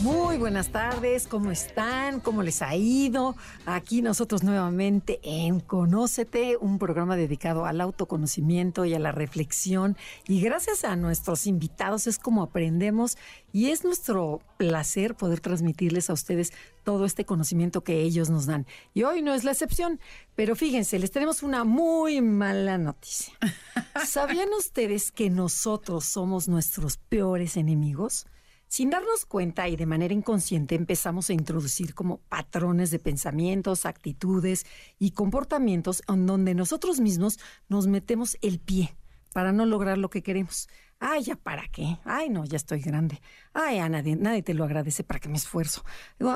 Muy buenas tardes, ¿cómo están? ¿Cómo les ha ido? Aquí nosotros nuevamente en Conócete, un programa dedicado al autoconocimiento y a la reflexión. Y gracias a nuestros invitados es como aprendemos y es nuestro placer poder transmitirles a ustedes todo este conocimiento que ellos nos dan. Y hoy no es la excepción, pero fíjense, les tenemos una muy mala noticia. ¿Sabían ustedes que nosotros somos nuestros peores enemigos? Sin darnos cuenta y de manera inconsciente empezamos a introducir como patrones de pensamientos, actitudes y comportamientos en donde nosotros mismos nos metemos el pie para no lograr lo que queremos. Ay, ya para qué. Ay, no, ya estoy grande. Ay, a nadie, nadie te lo agradece para que me esfuerzo.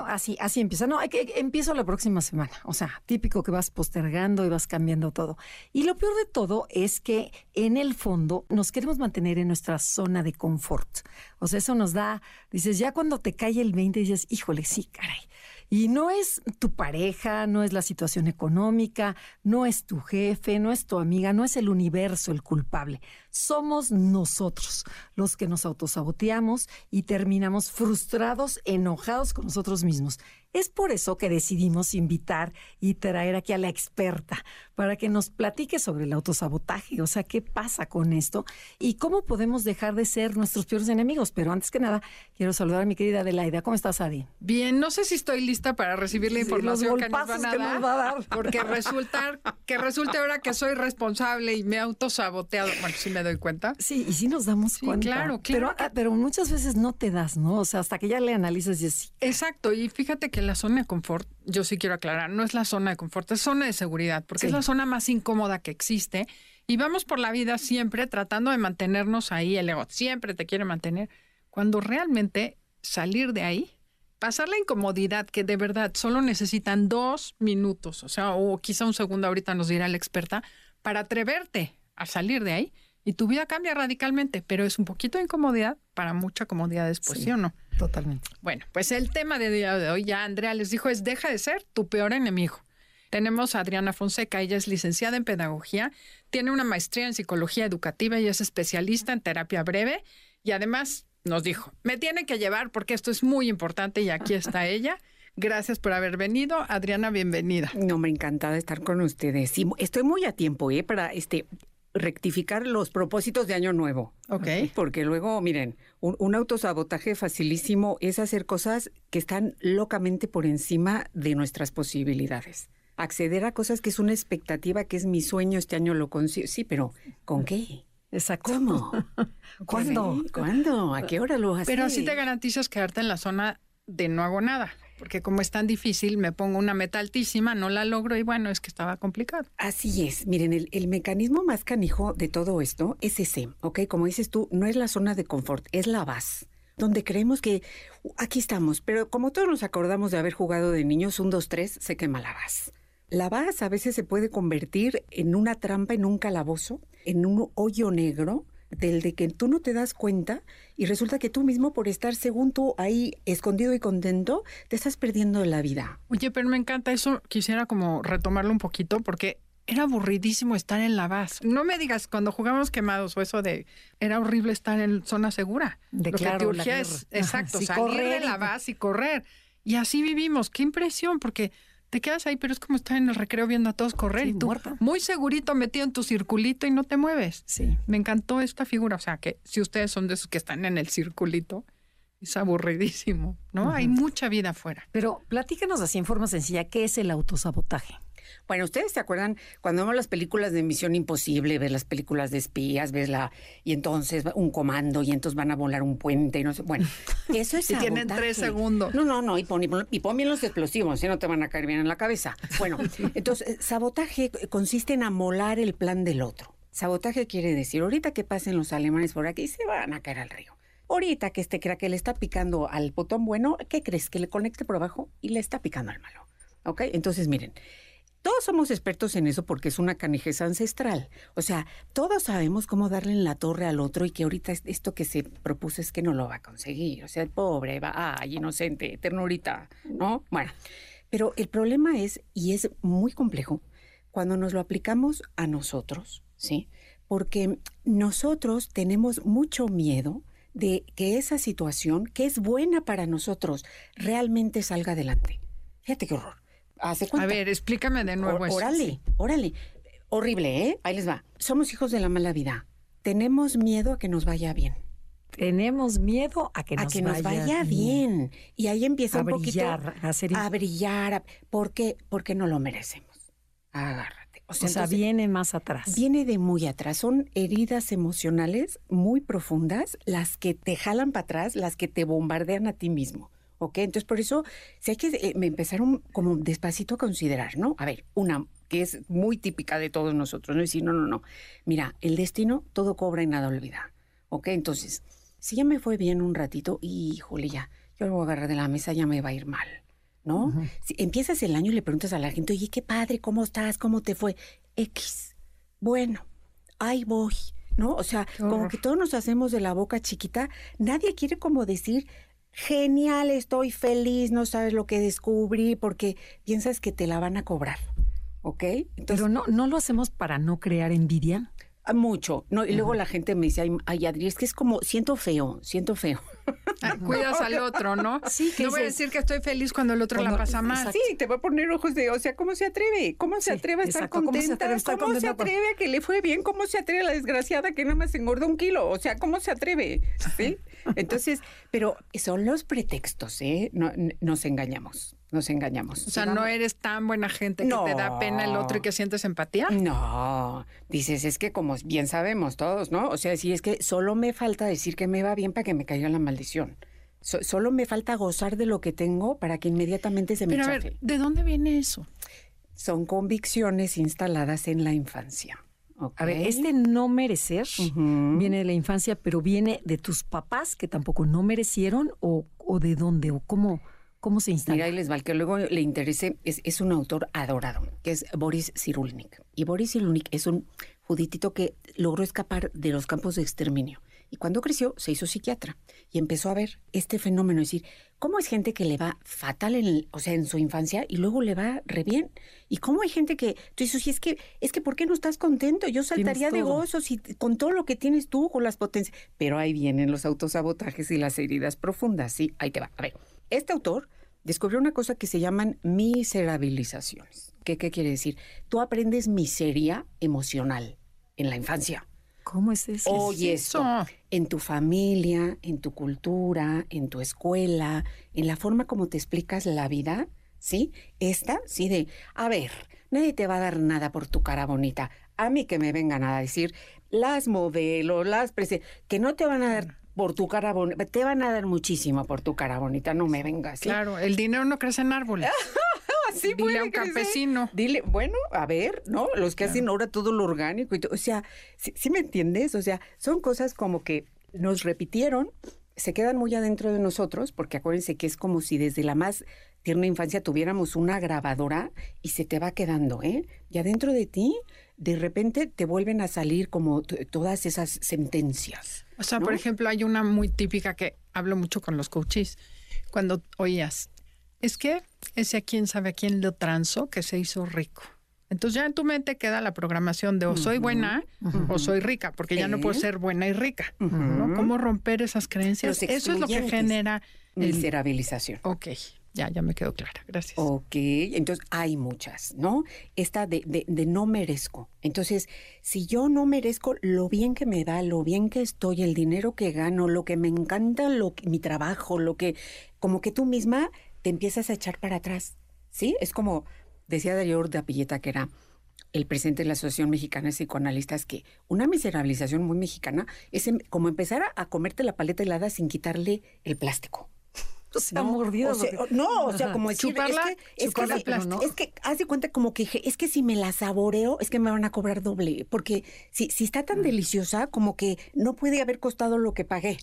así, así empieza. No, hay que, empiezo la próxima semana. O sea, típico que vas postergando y vas cambiando todo. Y lo peor de todo es que en el fondo nos queremos mantener en nuestra zona de confort. O sea, eso nos da, dices, ya cuando te cae el 20 dices, híjole, sí, caray y no es tu pareja, no es la situación económica, no es tu jefe, no es tu amiga, no es el universo el culpable. Somos nosotros los que nos autosaboteamos y terminamos frustrados, enojados con nosotros mismos. Es por eso que decidimos invitar y traer aquí a la experta para que nos platique sobre el autosabotaje, o sea, qué pasa con esto y cómo podemos dejar de ser nuestros peores enemigos. Pero antes que nada, quiero saludar a mi querida Adelaida. ¿Cómo estás, Adi? Bien, no sé si estoy lista para recibir la información que, nos van a, dar, va a dar, porque resulta que resulta ahora que soy responsable y me he autosaboteado. Bueno, sí me doy cuenta. Sí, y sí nos damos cuenta. Claro, claro. Pero, ah, pero muchas veces no te das, ¿no? O sea, hasta que ya le analizas y así. Exacto, y fíjate que la zona de confort, yo sí quiero aclarar, no es la zona de confort, es zona de seguridad, porque es la zona más incómoda que existe. Y vamos por la vida siempre tratando de mantenernos ahí, el ego siempre te quiere mantener, cuando realmente salir de ahí, pasar la incomodidad que de verdad solo necesitan dos minutos, o sea, o quizá un segundo ahorita nos dirá la experta, para atreverte a salir de ahí y tu vida cambia radicalmente, pero es un poquito de incomodidad para mucha comodidad después, ¿sí, o no? Totalmente. Bueno, pues el tema de día de hoy, ya Andrea les dijo, es deja de ser tu peor enemigo. Tenemos a Adriana Fonseca, ella es licenciada en pedagogía, tiene una maestría en psicología educativa y es especialista en terapia breve y además nos dijo, me tiene que llevar porque esto es muy importante y aquí está ella. Gracias por haber venido. Adriana, bienvenida. No, me encanta estar con ustedes. Sí, estoy muy a tiempo, ¿eh? Para este, rectificar los propósitos de año nuevo. Ok. Porque luego, miren, un, autosabotaje facilísimo es hacer cosas que están locamente por encima de nuestras posibilidades. Acceder a cosas que es una expectativa, que es mi sueño, este año lo consigo. Sí, pero ¿con qué? Exacto. ¿Cómo? ¿Cuándo? ¿Cuándo? ¿A qué hora lo haces? Pero así te garantizas quedarte en la zona de no hago nada porque como es tan difícil, me pongo una meta altísima, no la logro y bueno, es que estaba complicado. Así es. Miren, el, mecanismo más canijo de todo esto es ese, ¿ok? Como dices tú, no es la zona de confort, es la base donde creemos que uh, aquí estamos, pero como todos nos acordamos de haber jugado de niños, un, dos, tres, se quema la base. La base a veces se puede convertir en una trampa, en un calabozo, en un hoyo negro del de que tú no te das cuenta y resulta que tú mismo por estar según tú ahí escondido y contento, te estás perdiendo la vida. Oye, pero me encanta eso, quisiera como retomarlo un poquito porque era aburridísimo estar en la base. No me digas cuando jugamos quemados o eso de era horrible estar en zona segura. De Lo claro, que te es exacto, salir de la base y correr. Y así vivimos. Qué impresión, porque te quedas ahí, pero es como estar en el recreo viendo a todos correr y tú muy segurito metido en tu circulito y no te mueves. Sí. Me encantó esta figura, o sea, que si ustedes son de esos que están en el circulito, es aburridísimo, ¿no? Hay mucha vida afuera. Pero platícanos así en forma sencilla, ¿qué es el autosabotaje? Bueno, ¿ustedes se acuerdan cuando vemos las películas de Misión Imposible, ves las películas de espías, ves la... y entonces un comando y entonces van a volar un puente y no sé... Bueno, eso es Y tienen tres segundos. No, no, no, y pon, y pon bien los explosivos, si no te van a caer bien en la cabeza. Bueno, entonces, sabotaje consiste en amolar el plan del otro. Sabotaje quiere decir, ahorita que pasen los alemanes por aquí, se van a caer al río. Ahorita que este que le está picando al botón bueno, ¿qué crees? Que le conecte por abajo y le está picando al malo. ¿Ok? Entonces, miren, Todos somos expertos en eso porque es una canijeza ancestral. O sea, todos sabemos cómo darle en la torre al otro y que ahorita esto que se propuso es que no lo va a conseguir. O sea, el pobre va, ay, inocente, ternurita, ¿no? Bueno, pero el problema es, y es muy complejo, cuando nos lo aplicamos a nosotros, ¿sí? Porque nosotros tenemos mucho miedo de que esa situación, que es buena para nosotros, realmente salga adelante. Fíjate qué horror. A ver, explícame de nuevo eso. Órale, órale. Horrible, ¿eh? Ahí les va. Somos hijos de la mala vida. Tenemos miedo a que nos vaya bien. Tenemos miedo a que nos, a que nos vaya, bien. Y ahí empieza a un brillar, poquito a, hacer... a brillar. ¿Por qué? Porque no lo merecemos. Agárrate. O sea, viene más atrás. Viene de muy atrás. Son heridas emocionales muy profundas las que te jalan para atrás, las que te bombardean a ti mismo. ¿Ok? Entonces, por eso, si hay que eh, me empezaron como despacito a considerar, ¿no? A ver, una que es muy típica de todos nosotros, ¿no? Decir, no, no, no. Mira, el destino todo cobra y nada olvida, ¿ok? Entonces, si ya me fue bien un ratito, híjole, ya, yo lo voy a agarrar de la mesa, ya me va a ir mal, ¿no? Si empiezas el año y le preguntas a la gente, oye, qué padre, ¿cómo estás? ¿Cómo te fue? X. Bueno, ahí voy. ¿no? O sea, como que todos nos hacemos de la boca chiquita, nadie quiere como decir, genial, estoy feliz, no sabes lo que descubrí, porque piensas que te la van a cobrar. ¿Ok? Pero no, no lo hacemos para no crear envidia. Ah, mucho. No, y luego la gente me dice, ay, Adri, es que es como, siento feo, siento feo. Ah, cuidas al otro, ¿no? Sí, que no voy a decir que estoy feliz cuando el otro la pasa mal. Sí, te va a poner ojos de, o sea, ¿cómo se atreve? ¿Cómo se atreve a estar contenta? ¿Cómo se atreve, a, que le fue bien? ¿Cómo se atreve a la desgraciada que nada más engordó un kilo? O sea, ¿cómo se atreve? ¿Sí? Entonces, pero son los pretextos, ¿eh? No, nos engañamos nos engañamos. O sea, no eres tan buena gente que te da pena el otro y que sientes empatía. No, dices, es que como bien sabemos todos, ¿no? O sea, si es que solo me falta decir que me va bien para que me caiga la maldición. solo me falta gozar de lo que tengo para que inmediatamente se me Pero a ver, ¿de dónde viene eso? Son convicciones instaladas en la infancia. A ver, este no merecer viene de la infancia, pero viene de tus papás que tampoco no merecieron o, o de dónde o cómo. ¿Cómo se instala? Mira, ahí les va, que luego le interese, es, es, un autor adorado, que es Boris Cyrulnik. Y Boris Cyrulnik es un juditito que logró escapar de los campos de exterminio. Y cuando creció, se hizo psiquiatra y empezó a ver este fenómeno, es decir, cómo es gente que le va fatal en, o sea, en su infancia y luego le va re bien. Y cómo hay gente que, tú dices, es que, es que, ¿por qué no estás contento? Yo saltaría de gozo si, con todo lo que tienes tú, con las potencias. Pero ahí vienen los autosabotajes y las heridas profundas, sí, ahí te va. A ver, este autor descubrió una cosa que se llaman miserabilizaciones. ¿Qué, qué quiere decir? Tú aprendes miseria emocional en la infancia. ¿Cómo es eso? Oye, eso. En tu familia, en tu cultura, en tu escuela, en la forma como te explicas la vida, ¿sí? Esta, sí, de, a ver, nadie te va a dar nada por tu cara bonita. A mí que me vengan a decir, las modelos, las que no te van a dar por tu cara bonita. Te van a dar muchísimo por tu cara bonita, no me vengas. Claro, el dinero no crece en árboles. sí Dile a un campesino. Dile, bueno, a ver, ¿no? Los que hacen ahora todo lo orgánico y todo. O sea, ¿sí, me entiendes? O sea, son cosas como que nos repitieron, se quedan muy adentro de nosotros, porque acuérdense que es como si desde la más tierna infancia tuviéramos una grabadora y se te va quedando, ¿eh? Y adentro de ti, de repente te vuelven a salir como todas esas sentencias. O sea, por ejemplo, hay una muy típica que hablo mucho con los coaches. Cuando oías, es que ese a quién sabe a quién lo transo que se hizo rico. Entonces ya en tu mente queda la programación de o soy buena o soy rica, porque ya no puedo ser buena y rica. ¿no? ¿Cómo romper esas creencias? Eso es lo que genera... Miserabilización. Ok. Ya, ya me quedó clara, gracias. Ok, entonces hay muchas, ¿no? Esta de, de, no merezco. Entonces, si yo no merezco lo bien que me da, lo bien que estoy, el dinero que gano, lo que me encanta, lo mi trabajo, lo que, como que tú misma te empiezas a echar para atrás, ¿sí? Es como, decía Darío de Apilleta, que era el presidente de la Asociación Mexicana de Psicoanalistas, que una miserabilización muy mexicana es em, como empezar a comerte la paleta helada sin quitarle el plástico. O sea, mordido. no, o sea, como decir, Chuparla, es que, es, que, es que haz de cuenta como que es que si me la saboreo, es que me van a cobrar doble. Porque si, si está tan mm. deliciosa, como que no puede haber costado lo que pagué.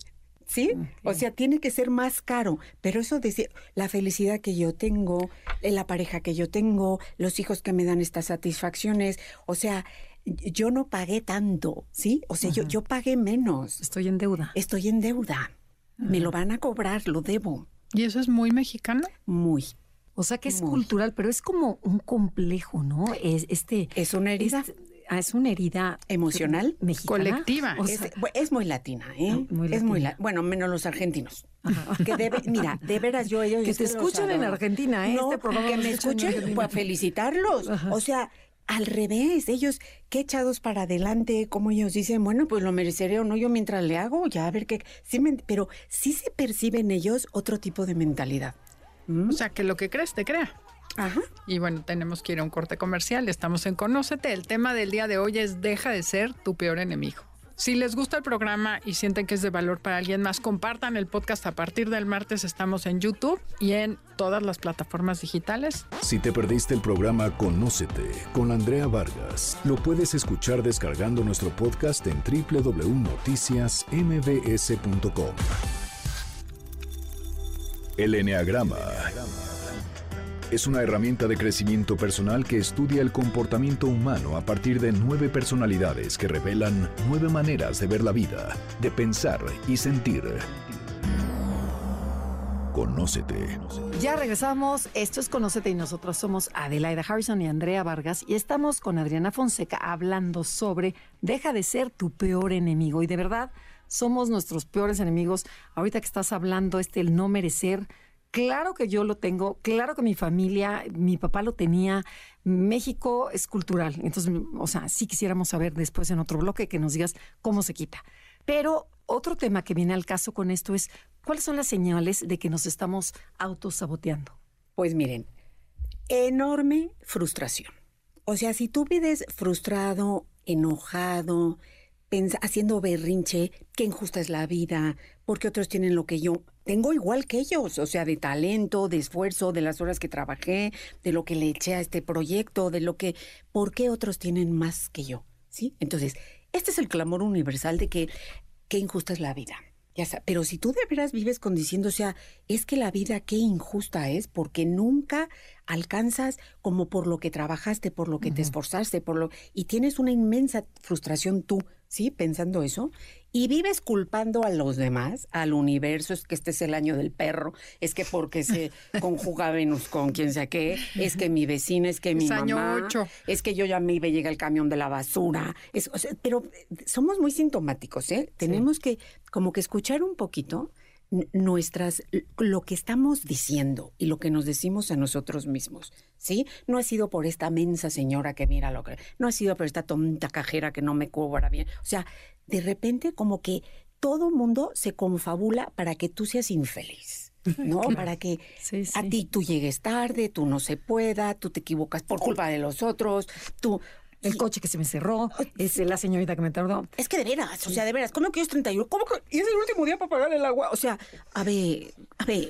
¿Sí? O sea, tiene que ser más caro. Pero eso dice la felicidad que yo tengo, eh, la pareja que yo tengo, los hijos que me dan estas satisfacciones. O sea, yo no pagué tanto, ¿sí? O sea, yo, yo pagué menos. Estoy en deuda. Estoy en deuda. Me lo van a cobrar, lo debo. ¿Y eso es muy mexicano? Muy. O sea que es cultural, pero es como un complejo, ¿no? Es este. Es una herida. Ah, es una herida emocional mexicana. Colectiva. es, muy latina, ¿eh? es muy bueno, menos los argentinos. Que debe, mira, de veras yo ellos que te escuchan en Argentina, ¿eh? No, este programa que me escuchen, pues felicitarlos. O sea, al revés, ellos qué echados para adelante, como ellos dicen, bueno, pues lo mereceré o no yo mientras le hago, ya a ver qué, sí pero sí se percibe en ellos otro tipo de mentalidad. ¿Mm? O sea, que lo que crees te crea. Ajá. Y bueno, tenemos que ir a un corte comercial. Estamos en Conócete. El tema del día de hoy es Deja de ser tu peor enemigo. Si les gusta el programa y sienten que es de valor para alguien más, compartan el podcast a partir del martes. Estamos en YouTube y en todas las plataformas digitales. Si te perdiste el programa Conócete con Andrea Vargas, lo puedes escuchar descargando nuestro podcast en www.noticiasmbs.com. El Enneagrama es una herramienta de crecimiento personal que estudia el comportamiento humano a partir de nueve personalidades que revelan nueve maneras de ver la vida, de pensar y sentir. Conócete. Ya regresamos. Esto es Conócete y nosotros somos Adelaida Harrison y Andrea Vargas y estamos con Adriana Fonseca hablando sobre Deja de ser tu peor enemigo. Y de verdad, somos nuestros peores enemigos. Ahorita que estás hablando, este el no merecer Claro que yo lo tengo, claro que mi familia, mi papá lo tenía. México es cultural. Entonces, o sea, sí quisiéramos saber después en otro bloque que nos digas cómo se quita. Pero otro tema que viene al caso con esto es, ¿cuáles son las señales de que nos estamos autosaboteando? Pues miren, enorme frustración. O sea, si tú vives frustrado, enojado, haciendo berrinche, qué injusta es la vida, porque otros tienen lo que yo tengo igual que ellos, o sea, de talento, de esfuerzo, de las horas que trabajé, de lo que le eché a este proyecto, de lo que, ¿por qué otros tienen más que yo? ¿Sí? Entonces, este es el clamor universal de que qué injusta es la vida. Ya. Pero si tú de veras vives con diciendo, o sea, es que la vida qué injusta es, porque nunca alcanzas como por lo que trabajaste, por lo que te esforzaste, por lo y tienes una inmensa frustración tú ¿sí? Pensando eso. Y vives culpando a los demás, al universo, es que este es el año del perro, es que porque se conjuga Venus con quien sea qué, es que mi vecina, es que mi mamá, es que yo ya me iba llega el camión de la basura. Es, pero somos muy sintomáticos, ¿eh? Tenemos que como que escuchar un poquito nuestras lo que estamos diciendo y lo que nos decimos a nosotros mismos, ¿sí? No ha sido por esta mensa señora que mira lo que no ha sido por esta tonta cajera que no me cobra bien. O sea, de repente como que todo mundo se confabula para que tú seas infeliz. ¿no? Para que a ti tú llegues tarde, tú no se pueda, tú te equivocas por culpa de los otros, tú, el coche que se me cerró, es la señorita que me tardó. Es que de veras, o sea, de veras, ¿cómo que es 31? ¿Cómo que y es el último día para pagar el agua? O sea, a ver, a ver,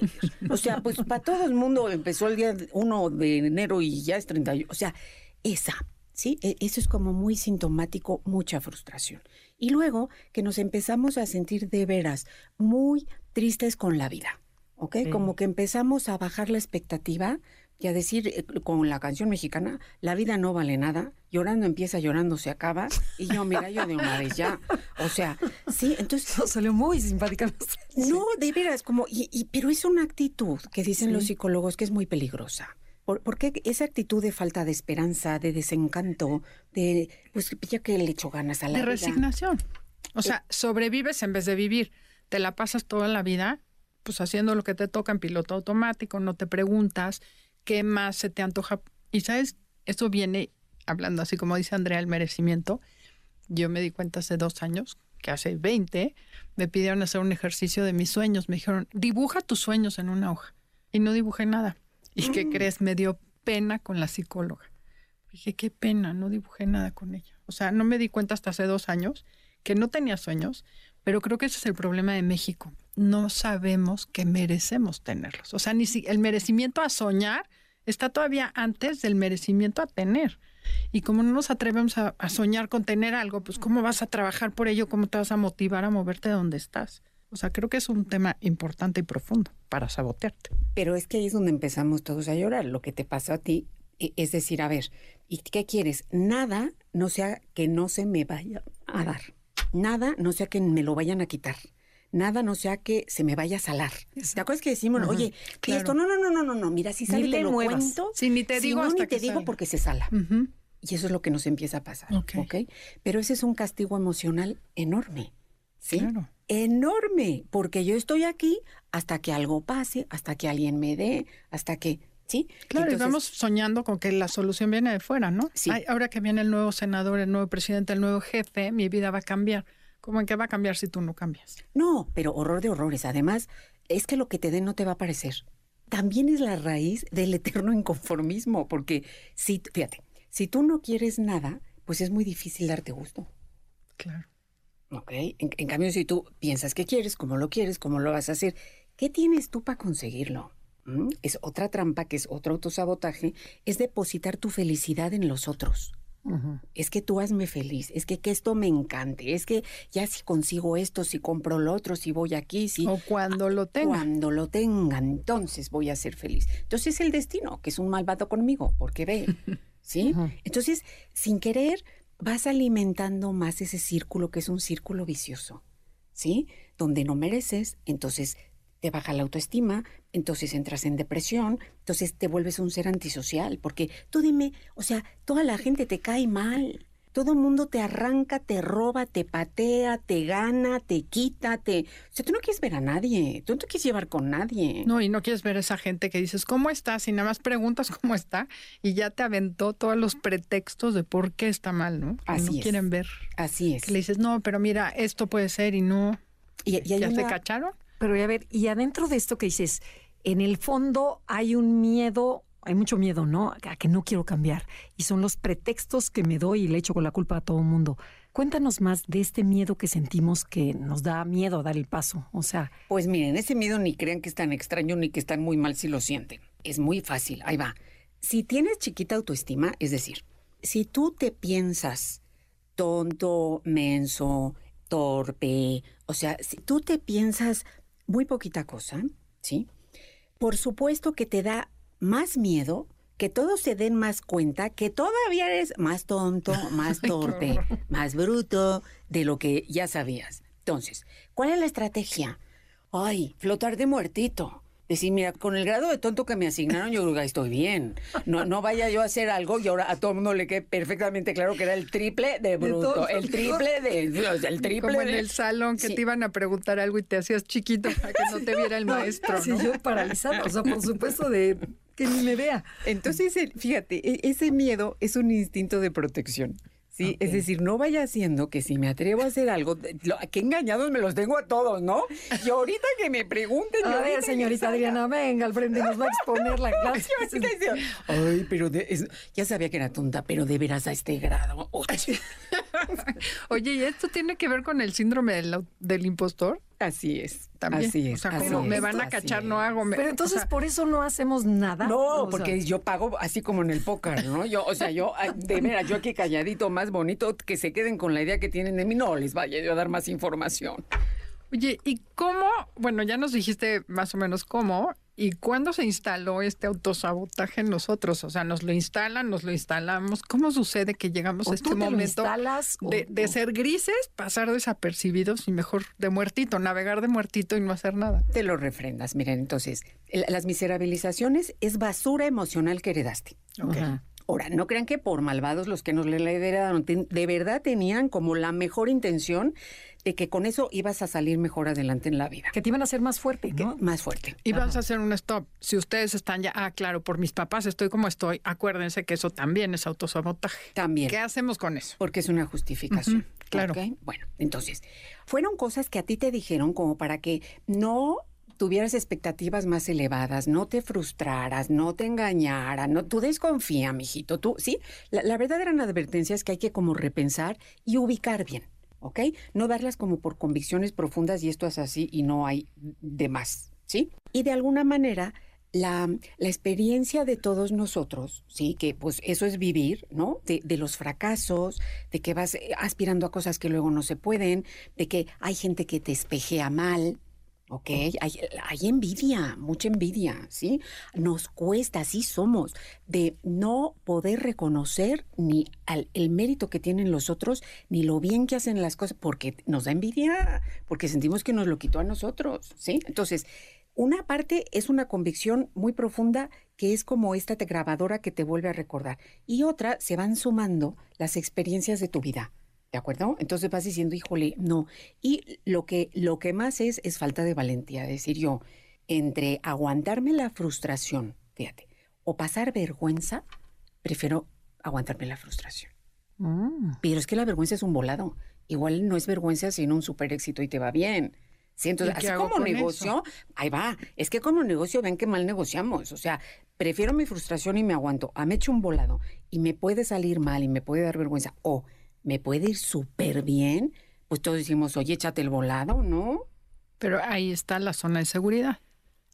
o sea, pues para todo el mundo empezó el día 1 de enero y ya es 31. O sea, esa, ¿sí? E, eso es como muy sintomático, mucha frustración. Y luego que nos empezamos a sentir de veras muy tristes con la vida, ¿ok? Como que empezamos a bajar la expectativa y a decir eh, con la canción mexicana, la vida no vale nada, llorando empieza, llorando se acaba, y yo, mira, yo de una vez ya, o sea, sí, entonces... salió muy simpática. No, de veras, como, y, pero es una actitud que dicen los psicólogos que es muy peligrosa. porque esa actitud de falta de esperanza, de desencanto, de, pues ya que le echo ganas a la de resignación. O sea, sobrevives en vez de vivir. Te la pasas toda la vida, pues haciendo lo que te toca en piloto automático, no te preguntas, ¿qué más se te antoja? Y sabes, eso viene hablando así como dice Andrea, el merecimiento. Yo me di cuenta hace dos años que hace 20 me pidieron hacer un ejercicio de mis sueños. Me dijeron, dibuja tus sueños en una hoja. Y no dibujé nada. ¿Y qué mm. crees? Me dio pena con la psicóloga. Dije, qué pena, no dibujé nada con ella. O sea, no me di cuenta hasta hace dos años que no tenía sueños, pero creo que ese es el problema de México. No sabemos que merecemos tenerlos. O sea, ni si el merecimiento a soñar está todavía antes del merecimiento a tener. Y como no nos atrevemos a, soñar con tener algo, pues ¿cómo vas a trabajar por ello? ¿Cómo te vas a motivar a moverte de donde estás? O sea, creo que es un tema importante y profundo para sabotearte. Pero es que ahí es donde empezamos todos a llorar. Lo que te pasó a ti, e, es decir, a ver, ¿y qué quieres? Nada no sea que no se me vaya a dar. Nada no sea que me lo vayan a quitar. Nada no sea que se me vaya a salar. ¿Te acuerdas que decimos, oye, esto? No, no, no, no, no, no. Mira, si sale te lo cuento. Sí, ni te digo no, hasta ni te digo porque se sala. Y eso es lo que nos empieza a pasar. ¿ok? Pero ese es un castigo emocional enorme. ¿Sí? Claro enorme, porque yo estoy aquí hasta que algo pase, hasta que alguien me dé, hasta que, ¿sí? Claro, y vamos soñando con que la solución viene de fuera, ¿no? Sí. ahora que viene el nuevo senador, el nuevo presidente, el nuevo jefe, mi vida va a cambiar. ¿Cómo en qué va a cambiar si tú no cambias? No, pero horror de horrores. Además, es que lo que te den no te va a parecer. También es la raíz del eterno inconformismo, porque si, fíjate, si tú no quieres nada, pues es muy difícil darte gusto. Claro. ¿Ok? En, cambio, si tú piensas que quieres, cómo lo quieres, cómo lo vas a hacer, ¿qué tienes tú para conseguirlo? ¿Mm? Es otra trampa, que es otro autosabotaje, es depositar tu felicidad en los otros. Es que tú hazme feliz, es que, que esto me encante, es que ya si consigo esto, si compro lo otro, si voy aquí, si... O cuando lo tenga. Cuando lo tenga, entonces voy a ser feliz. Entonces el destino, que es un malvado conmigo, porque ve, ¿sí? Entonces, sin querer, vas alimentando más ese círculo que es un círculo vicioso, ¿sí? Donde no mereces, entonces te baja la autoestima, entonces entras en depresión, entonces te vuelves un ser antisocial, porque tú dime, o sea, toda la gente te cae mal, todo el mundo te arranca, te roba, te patea, te gana, te quita, te... O sea, tú no quieres ver a nadie, tú no te quieres llevar con nadie. No, y no quieres ver a esa gente que dices, ¿cómo estás? Y nada más preguntas cómo está y ya te aventó todos los pretextos de por qué está mal, ¿no? Así no quieren ver. Así es. Que le dices, no, pero mira, esto puede ser y no. ¿Y, ¿Ya te cacharon? Pero a ver, y adentro de esto que dices, en el fondo hay un miedo hay mucho miedo, ¿no? A que no quiero cambiar. Y son los pretextos que me doy y le echo con la culpa a todo el mundo. Cuéntanos más de este miedo que sentimos que nos da miedo a dar el paso. O sea. Pues miren, ese miedo ni crean que es tan extraño ni que están muy mal si lo sienten. Es muy fácil. Ahí va. Si tienes chiquita autoestima, es decir, si tú te piensas tonto, menso, torpe, o sea, si tú te piensas muy poquita cosa, ¿sí? Por supuesto que te da más miedo, que todos se den más cuenta que todavía eres más tonto, más torpe, más bruto de lo que ya sabías. Entonces, ¿cuál es la estrategia? Ay, flotar de muertito. Decir, mira, con el grado de tonto que me asignaron, yo creo que estoy bien. No, no vaya yo a hacer algo y ahora a todo el mundo le quede perfectamente claro que era el triple de bruto. el triple de. el triple Como en el salón que te iban a preguntar algo y te hacías chiquito para que no te viera el maestro. Sí, yo paralizado. O sea, por supuesto, de que ni me vea. Entonces, fíjate, e, ese miedo es un instinto de protección. Sí, es decir, no vaya haciendo que si me atrevo a hacer algo, qué engañados me los tengo a todos, ¿no? Y ahorita que me pregunten. A ver, señorita Adriana, venga al frente, nos va a exponer la clase. Ay, pero ya sabía que era tonta, pero de veras a este grado. Oye, ¿y esto tiene que ver con el síndrome del impostor? Así es. También. Así es. O sea, como me van a cachar, no hago. Pero entonces por eso no hacemos nada. No, porque yo pago así como en el póker, ¿no? Yo, o sea, yo, de veras, yo aquí calladito, más bonito, que se queden con la idea que tienen de mí, no les vaya yo a dar más información. Oye, ¿y cómo? Bueno, ya nos dijiste más o menos cómo, ¿Y cuándo se instaló este autosabotaje en nosotros? O sea, nos lo instalan, nos lo instalamos. ¿Cómo sucede que llegamos a este momento de, ser grises, pasar desapercibidos y mejor de muertito, navegar de muertito y no hacer nada? Te lo refrendas. Miren, entonces, las miserabilizaciones es basura emocional que heredaste. Ahora, no crean que por malvados los que nos le heredaron, de verdad tenían como la mejor intención de que con eso ibas a salir mejor adelante en la vida. Que te iban a hacer más fuerte, ¿no? más fuerte. Y vas a hacer un stop. Si ustedes están ya, ah, claro, por mis papás estoy como estoy, acuérdense que eso también es autosabotaje. También. ¿Qué hacemos con eso? Porque es una justificación. claro. Bueno, entonces, fueron cosas que a ti te dijeron como para que no tuvieras expectativas más elevadas, no te frustraras, no te engañaras, no, tú desconfía, mijito, tú, sí, la, la verdad eran advertencias que hay que como repensar y ubicar bien. ¿Ok? No darlas como por convicciones profundas y esto es así y no hay de más, ¿sí? Y de alguna manera la, la, experiencia de todos nosotros, sí, que pues eso es vivir, ¿no? De, de, los fracasos, de que vas eh, aspirando a cosas que luego no se pueden, de que hay gente que te espejea mal, ¿ok? Hay, envidia, mucha envidia, ¿sí? Nos cuesta, así somos, de no poder reconocer ni al, el mérito que tienen los otros, ni lo bien que hacen las cosas, porque nos da envidia, porque sentimos que nos lo quitó a nosotros, ¿sí? Entonces, una parte es una convicción muy profunda que es como esta grabadora que te vuelve a recordar. Y otra, se van sumando las experiencias de tu vida. ¿De acuerdo? Entonces vas diciendo, híjole, no. Y lo que, lo que más es, es falta de valentía. Es decir, yo, entre aguantarme la frustración, fíjate, o pasar vergüenza, prefiero aguantarme la frustración. Mm. Pero es que la vergüenza es un volado. Igual no es vergüenza, sino un super éxito y te va bien. Sí, entonces, así como negocio, ahí va. Es que como negocio, ven que mal negociamos. O sea, prefiero mi frustración y me aguanto. A me hecho un volado y me puede salir mal y me puede dar vergüenza o me puede ir súper bien. Pues todos decimos, oye, échate el volado, ¿no? Pero ahí está la zona de seguridad.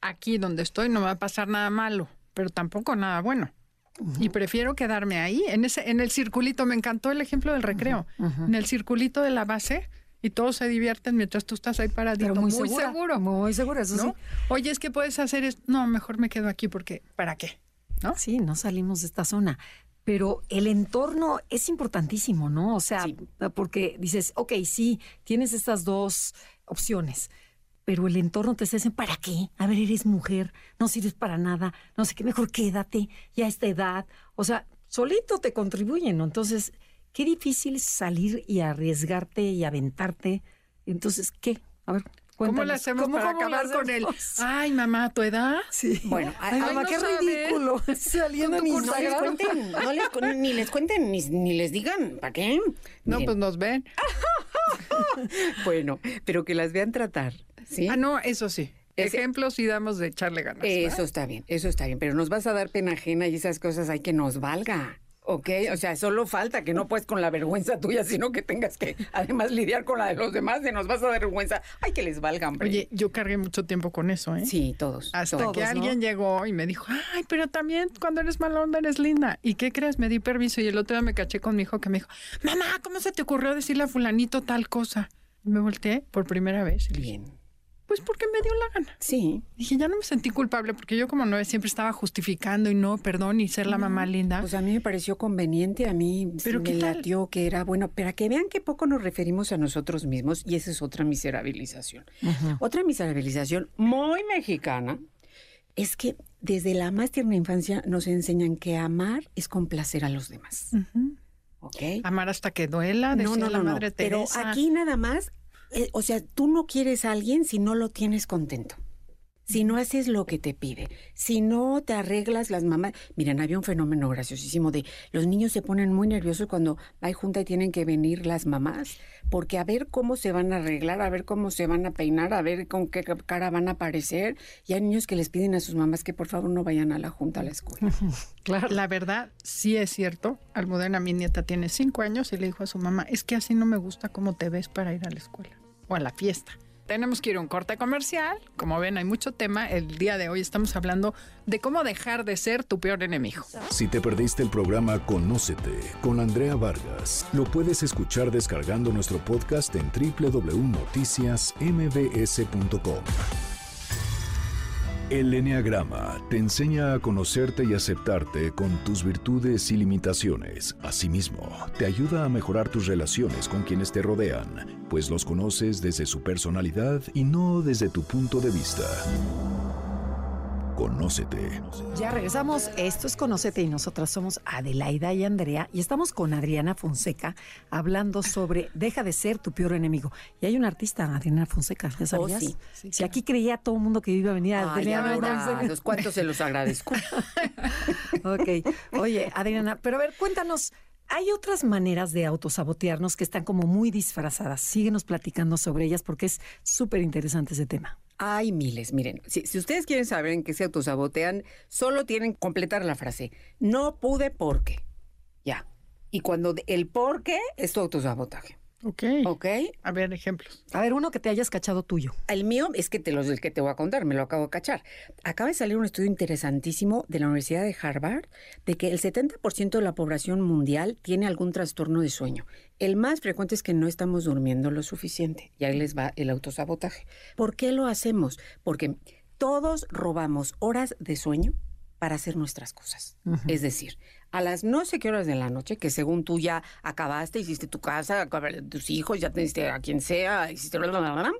Aquí donde estoy no me va a pasar nada malo, pero tampoco nada bueno. Y prefiero quedarme ahí, en ese, en el circulito. Me encantó el ejemplo del recreo. En el circulito de la base, y todos se divierten mientras tú estás ahí paradito. muy, seguro. Muy seguro, eso sí. Oye, es que puedes hacer esto. No, mejor me quedo aquí porque, ¿para qué? ¿No? Sí, no salimos de esta zona. Pero el entorno es importantísimo, ¿no? O sea, porque dices, ok, sí, tienes estas dos opciones, pero el entorno te diciendo, ¿para qué? A ver, eres mujer, no sirves para nada, no sé qué, mejor quédate ya a esta edad. O sea, solito te contribuyen, ¿no? Entonces, qué difícil salir y arriesgarte y aventarte. Entonces, ¿qué? A ver, Cuéntanos. ¿Cómo le hacemos para acabar con él? Ay, mamá, ¿tu edad? Sí. Bueno, ay, mamá, qué ridículo. Saliendo en no les cuenten, no les, ni les cuenten, ni, les digan, ¿para qué? No, pues nos ven. bueno, pero que las vean tratar, ¿sí? Ah, no, eso sí. Ejemplos y damos de echarle ganas. Eso está bien, eso está bien, pero nos vas a dar pena ajena y esas cosas hay que nos valga. Ok, o sea, solo falta que no puedes con la vergüenza tuya, sino que tengas que además lidiar con la de los demás, de nos vas a dar vergüenza. Ay, que les valga, hombre. Oye, yo cargué mucho tiempo con eso, ¿eh? Sí, todos. Hasta que alguien llegó y me dijo, ay, pero también cuando eres mala onda eres linda. ¿Y qué crees? Me di permiso y el otro día me caché con mi hijo que me dijo, mamá, ¿cómo se te ocurrió decirle a fulanito tal cosa? Y me volteé por primera vez. Bien. Pues porque me dio la gana. Sí. Dije, ya no me sentí culpable porque yo como nueve siempre estaba justificando y no, perdón, y ser la mamá linda. Pues a mí me pareció conveniente, a mí ¿Pero me latió que era bueno, para que vean que poco nos referimos a nosotros mismos y esa es otra miserabilización. Otra miserabilización muy mexicana es que desde la más tierna infancia nos enseñan que amar es complacer a los demás. Amar hasta que duela, decía no, no, la madre Teresa. Pero aquí nada más eh, o sea, tú no quieres a alguien si no lo tienes contento. Si no haces lo que te pide, si no te arreglas las mamás. Miren, había un fenómeno graciosísimo de los niños se ponen muy nerviosos cuando hay junta y tienen que venir las mamás, porque a ver cómo se van a arreglar, a ver cómo se van a peinar, a ver con qué cara van a aparecer. Y hay niños que les piden a sus mamás que por favor no vayan a la junta a la escuela. Claro. La verdad, sí es cierto. Almudena, mi nieta, tiene cinco años y le dijo a su mamá, es que así no me gusta cómo te ves para ir a la escuela a la fiesta. Tenemos que ir a un corte comercial. Como ven, hay mucho tema. El día de hoy estamos hablando de cómo dejar de ser tu peor enemigo. Si te perdiste el programa Conócete con Andrea Vargas, lo puedes escuchar descargando nuestro podcast en www.noticiasmbs.com. El Enneagrama te enseña a conocerte y aceptarte con tus virtudes y limitaciones. Asimismo, te ayuda a mejorar tus relaciones con quienes te rodean, pues los conoces desde su personalidad y no desde tu punto de vista. Conócete. Ya regresamos. Esto es Conócete y nosotras somos Adelaida y Andrea y estamos con Adriana Fonseca hablando sobre Deja de ser tu peor enemigo. Y hay un artista, Adriana Fonseca, ¿ya oh, sabías? sí. si aquí creía todo el mundo que iba a venir a Adriana Fonseca. ¿Cuántos se los agradezco? ok. Oye, Adriana, pero a ver, cuéntanos. Hay otras maneras de autosabotearnos que están como muy disfrazadas. Síguenos platicando sobre ellas porque es súper interesante ese tema. Hay miles, miren, si, ustedes quieren saber en qué se autosabotean, solo tienen que completar la frase. No pude porque. Ya. Y cuando el por qué es tu autosabotaje. Ok. ¿Ok? A ver, ejemplos. A ver, uno que te hayas cachado tuyo. El mío es que te los el que te voy a contar, me lo acabo de cachar. Acaba de salir un estudio interesantísimo de la Universidad de Harvard de que el 70% de la población mundial tiene algún trastorno de sueño. El más frecuente es que no estamos durmiendo lo suficiente. Y ahí les va el autosabotaje. ¿Por qué lo hacemos? Porque todos robamos horas de sueño para hacer nuestras cosas. Es decir, a las no sé qué horas de la noche, que según tú ya acabaste, hiciste tu casa, acabaste tus hijos, ya teniste a quien sea, hiciste bla, bla, bla,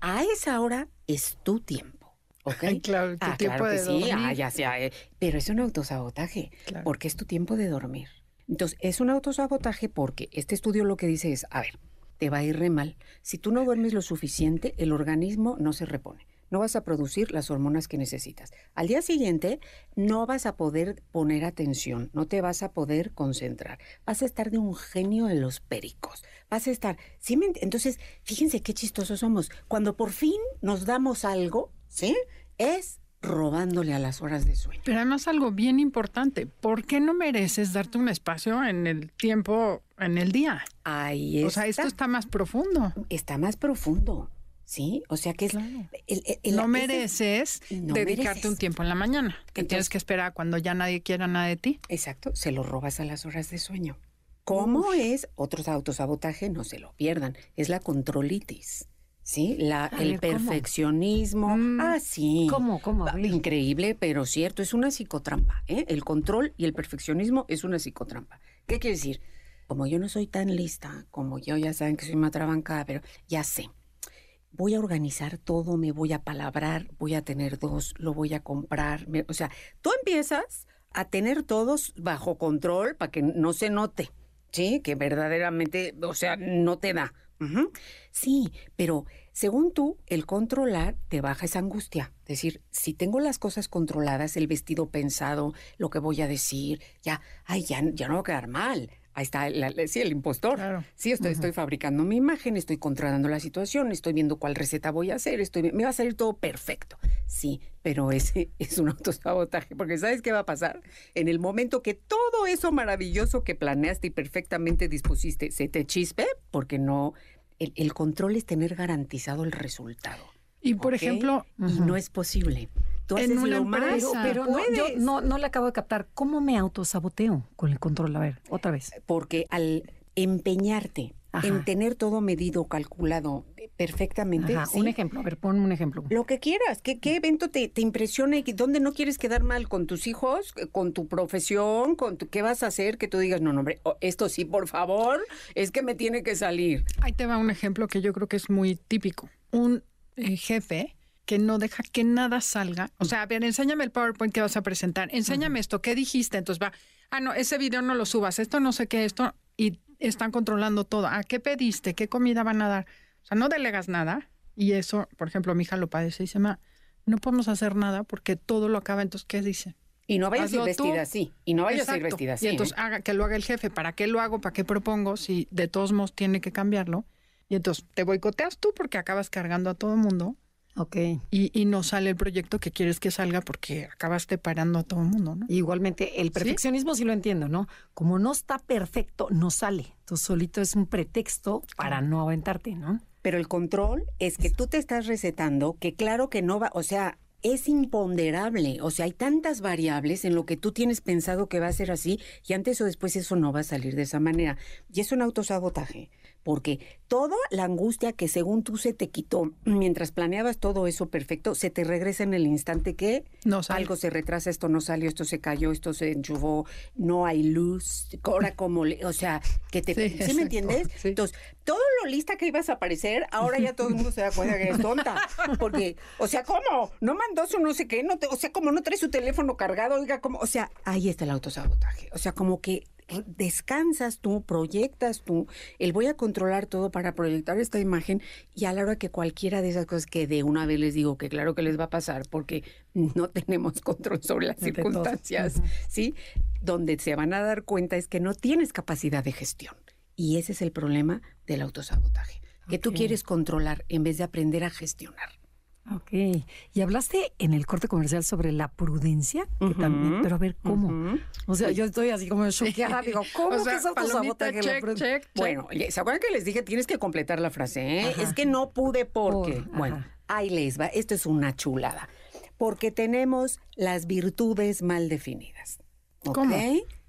a esa hora es tu tiempo. ¿Ok? Claro, tu Ah, tiempo claro que de sí, dormir. ah, ya sea, eh, pero es un autosabotaje, Claro. porque es tu tiempo de dormir. Entonces, es un autosabotaje porque este estudio lo que dice es, a ver, te va a ir re mal. Si tú no duermes lo suficiente, el organismo no se repone. No vas a producir las hormonas que necesitas. Al día siguiente no vas a poder poner atención, no te vas a poder concentrar. Vas a estar de un genio en los pericos. Vas a estar, ¿sí me ent- Entonces, fíjense qué chistosos somos. Cuando por fin nos damos algo, ¿sí? Es robándole a las horas de sueño. Pero además algo bien importante, ¿por qué no mereces darte un espacio en el tiempo, en el día? Ahí O sea, esto está. está más profundo. está más profundo, ¿sí? O sea que es... Claro. el- el- el- no mereces No dedicarte mereces. un tiempo en la mañana, que Entonces- tienes que esperar cuando ya nadie quiera nada de ti. Exacto, se lo robas a las horas de sueño. ¿Cómo es? Otros autosabotaje, no se lo pierdan, es la controlitis. ¿Sí? La, A el perfeccionismo. Mm. Ah, sí. ¿Cómo? ¿Cómo? Ah. Increíble, pero cierto, es una psicotrampa. ¿eh? El control y el perfeccionismo es una psicotrampa. ¿Qué quiere decir? Como yo no soy tan lista, como yo ya saben que soy una trabancada, pero ya sé. Voy a organizar todo, me voy a palabrar, voy a tener dos, lo voy a comprar. o sea, tú empiezas a tener todos bajo control para que no se note, ¿sí? Que verdaderamente, o sea, no te da. Sí, pero según tú, el controlar te baja esa angustia. Es decir, si tengo las cosas controladas, el vestido pensado, lo que voy a decir, ya, ay, ya, ya no va a quedar mal. Ahí está, la- sí, el impostor. Claro. Sí, estoy, estoy fabricando mi imagen, estoy controlando la situación, estoy viendo cuál receta voy a hacer, estoy, me va a salir todo perfecto. Sí, pero ese es un autosabotaje, porque ¿sabes qué va a pasar? En el momento que todo eso maravilloso que planeaste y perfectamente dispusiste se te chispe, porque no, el, el control es tener garantizado el resultado. Y por ejemplo, y no es posible. Tú En haces una lo más. Pero, pero no, yo no, no le acabo de captar. ¿Cómo me autosaboteo con el control? A ver, otra vez. porque al empeñarte Ajá. en tener todo medido, calculado eh, perfectamente, Ajá, ¿sí? Un ejemplo, a ver, pon un ejemplo. lo que quieras, ¿qué, qué evento te, te impresiona y dónde no quieres quedar mal con tus hijos, eh, con tu profesión, con tu, qué vas a hacer, que tú digas, no, no, hombre, oh, esto sí, por favor, es que me tiene que salir. ahí te va un ejemplo que yo creo que es muy típico. Un eh, jefe que no deja que nada salga. O sea, a ver, enséñame el PowerPoint que vas a presentar. Enséñame esto, ¿qué dijiste? Entonces va, ah, no, ese video no lo subas, esto no sé qué, esto. Y están controlando todo. ¿A qué pediste? ¿Qué comida van a dar? O sea, no delegas nada. Y eso, por ejemplo, mi hija lo padece y dice, ma, no podemos hacer nada porque todo lo acaba. Entonces, ¿qué dice? Y no vayas a ir tú. vestida así, y no vayas a ir vestida así. Y entonces ¿eh? haga, que lo haga el jefe. ¿Para qué lo hago? ¿Para qué propongo? Si de todos modos tiene que cambiarlo. Y entonces te boicoteas tú porque acabas cargando a todo el mundo Ok. y, y no sale el proyecto que quieres que salga porque acabaste parando a todo el mundo, ¿no? Igualmente, el perfeccionismo sí lo entiendo, ¿no? Como no está perfecto, no sale. Entonces, solito es un pretexto para no aventarte, ¿no? Pero el control es que tú te estás recetando que claro que no va, o sea, es imponderable, o sea, hay tantas variables en lo que tú tienes pensado que va a ser así y antes o después eso no va a salir de esa manera. Y es un autosabotaje, porque toda la angustia que según tú se te quitó mientras planeabas todo eso perfecto, se te regresa en el instante que No algo se retrasa, esto no salió, esto se cayó, esto se enchufó, no hay luz, ahora como, le- o sea, que te, Sí, ¿sí, exacto, me entiendes? sí. Entonces, todo lo lista que ibas a aparecer, ahora ya todo el mundo se da cuenta que eres tonta, porque, o sea, ¿cómo? No mandó su no sé qué, no te- o sea, como no trae su teléfono cargado, oiga, como, o sea, ahí está el autosabotaje, o sea, como que descansas tú, proyectas tú, el voy a controlar todo para proyectar esta imagen y a la hora que cualquiera de esas cosas que de una vez les digo que claro que les va a pasar porque no tenemos control sobre las circunstancias, ¿sí? Donde se van a dar cuenta es que no tienes capacidad de gestión y ese es el problema del autosabotaje, que tú quieres controlar en vez de aprender a gestionar. Ok. Y hablaste en el corte comercial sobre la prudencia, que también, pero a ver cómo. O sea, yo estoy así como choqueada, digo, ¿cómo que es autosabotaje? Check, check, bueno, ¿se acuerdan que les dije tienes que completar la frase? ¿eh? Es que no pude porque. bueno, ahí les va. Esto es una chulada. Porque tenemos las virtudes mal definidas. ¿Ok? ¿Cómo?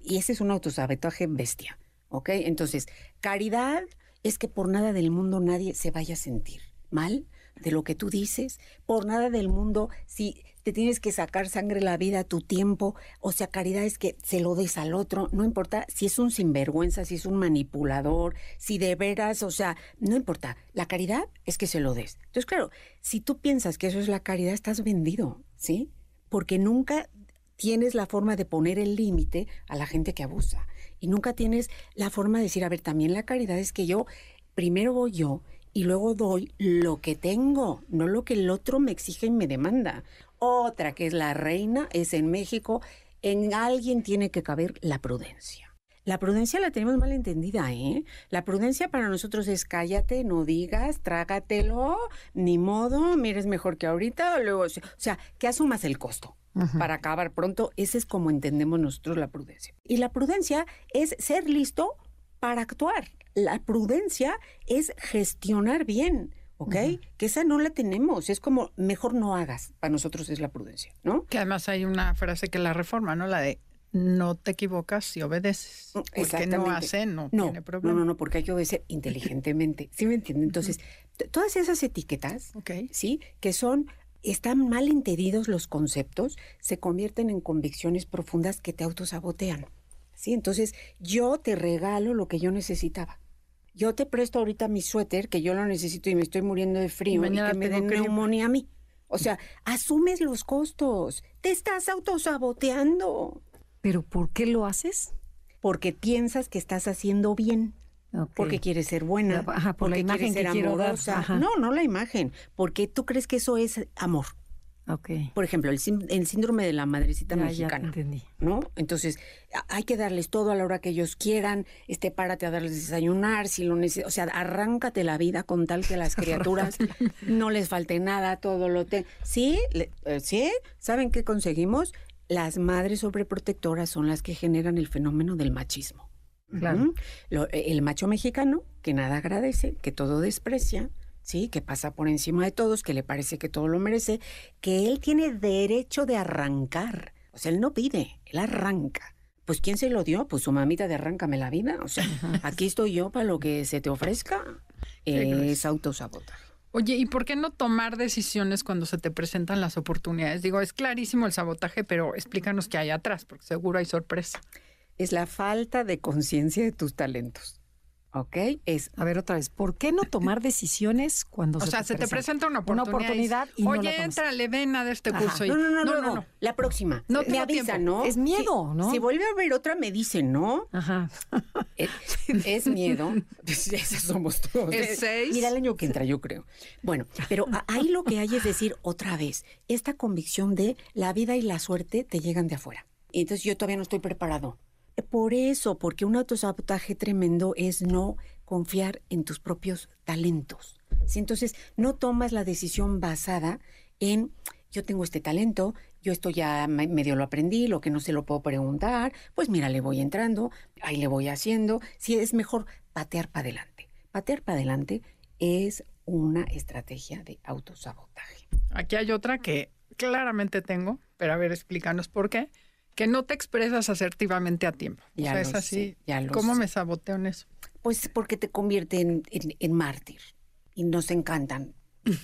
Y ese es un autosabotaje bestia. ¿Ok? Entonces, caridad es que por nada del mundo nadie se vaya a sentir mal de lo que tú dices. Por nada del mundo, si te tienes que sacar sangre la vida, tu tiempo, o sea, caridad es que se lo des al otro, no importa si es un sinvergüenza, si es un manipulador, si de veras, o sea, no importa. La caridad es que se lo des. Entonces, claro, si tú piensas que eso es la caridad, estás vendido, ¿sí? Porque nunca tienes la forma de poner el límite a la gente que abusa. Y nunca tienes la forma de decir, a ver, también la caridad es que yo, primero voy yo y luego doy lo que tengo, no lo que el otro me exige y me demanda. Otra que es la reina es en México, en alguien tiene que caber la prudencia. La prudencia la tenemos mal entendida, ¿eh? La prudencia para nosotros es cállate, no digas, trágatelo, ni modo, mires mejor que ahorita, luego, o sea, que asumas el costo para acabar pronto. Ese es como entendemos nosotros la prudencia. Y la prudencia es ser listo para actuar la prudencia es gestionar bien. ¿ok? Que esa no la tenemos, es como mejor no hagas, para nosotros es la prudencia, ¿no? Que además hay una frase que la reforma, ¿no? La de no te equivocas si obedeces, mm, porque no hace, no, tiene problema. No, no, no, porque hay que obedecer inteligentemente, ¿sí me entienden? Entonces, todas esas etiquetas, ¿sí? Que son, están mal entendidos los conceptos, se convierten en convicciones profundas que te autosabotean, ¿sí? Entonces, yo te regalo lo que yo necesitaba yo te presto ahorita mi suéter, que yo lo necesito y me estoy muriendo de frío, y, que me den neumonía a mí. O sea, asumes los costos, te estás autosaboteando. ¿Pero por qué lo haces? Porque piensas que estás haciendo bien. Porque quieres ser buena, Ajá, por la imagen quieres ser amorosa. No, no la imagen, porque tú crees que eso es amor. Por ejemplo, el, síndrome de la madrecita mexicana. ¿No? Entonces, hay que darles todo a la hora que ellos quieran, este, párate a darles desayunar, si lo necesitas. O sea, arráncate la vida con tal que las criaturas no les falte nada, todo lo te. ¿Sí? Eh, ¿Sí? ¿Saben qué conseguimos? Las madres sobreprotectoras son las que generan el fenómeno del machismo. el macho mexicano, que nada agradece, que todo desprecia, ¿sí? Que pasa por encima de todos, que le parece que todo lo merece, que él tiene derecho de arrancar. O sea, él no pide, él arranca. Pues ¿quién se lo dio? Pues su mamita de arráncame la vida. O sea, aquí estoy yo para lo que se te ofrezca. es autosabotaje. Oye, ¿y por qué no tomar decisiones cuando se te presentan las oportunidades? Digo, es clarísimo el sabotaje, pero explícanos qué hay atrás, porque seguro hay sorpresa. Es la falta de conciencia de tus talentos. ¿Ok? Es, a ver otra vez, ¿por qué no tomar decisiones cuando o se sea, te se te presenta una oportunidad, y, Oye, entra, le ven a de este curso. No, no, no, no, no, la próxima. No me avisa, ¿no? Es miedo, ¿no? Si vuelve a haber otra, me dice, ¿no? Ajá. Es, miedo. Pues Esos somos todos. Es seis. Mira el año que entra, yo creo. Bueno, pero ahí lo que hay es decir otra vez, esta convicción de la vida y la suerte te llegan de afuera. Entonces yo todavía no estoy preparado. Por eso, porque un autosabotaje tremendo es no confiar en tus propios talentos. Entonces, no tomas la decisión basada en yo tengo este talento, yo esto ya medio lo aprendí, lo que no se lo puedo preguntar, pues mira, le voy entrando, ahí le voy haciendo. Si es mejor patear para adelante. Patear para adelante es una estrategia de autosabotaje. Aquí hay otra que claramente tengo, pero a ver, explícanos por qué que no te expresas asertivamente a tiempo. Ya o sea, es así. ¿Cómo me saboteo en eso? Pues porque te convierte en, mártir. Y nos encantan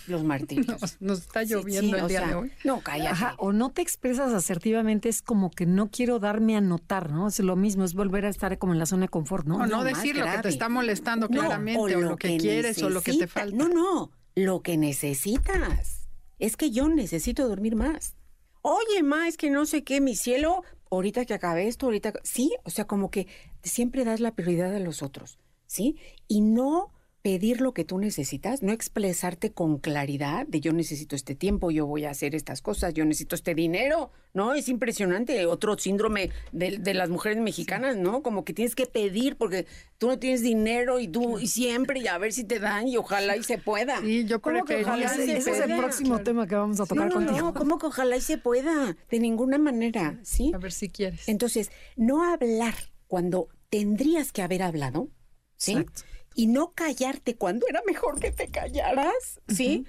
los mártires. nos, está lloviendo el día de hoy. No, cállate. o no te expresas asertivamente, es como que no quiero darme a notar, ¿no? Es lo mismo, es volver a estar como en la zona de confort, ¿no? O no, decir lo que te está molestando claramente, o lo, que, quieres, o lo que te falta. No, no, lo que necesitas. Es que yo necesito dormir más oye, ma, es que no sé qué, mi cielo, ahorita que acabe esto, ahorita, sí, o sea, como que siempre das la prioridad a los otros, ¿sí? Y no pedir lo que tú necesitas, no expresarte con claridad de yo necesito este tiempo, yo voy a hacer estas cosas, yo necesito este dinero, ¿no? Es impresionante, otro síndrome de, las mujeres mexicanas, ¿no? Como que tienes que pedir porque tú no tienes dinero y tú y siempre y a ver si te dan y ojalá y se pueda. Sí, yo creo que ojalá ese, es el próximo tema que vamos a tocar no, contigo. No, ¿cómo que ojalá y se pueda? De ninguna manera, ¿sí? A ver si quieres. Entonces, no hablar cuando tendrías que haber hablado, ¿sí? Exacto y no callarte cuando era mejor que te callaras, ¿sí?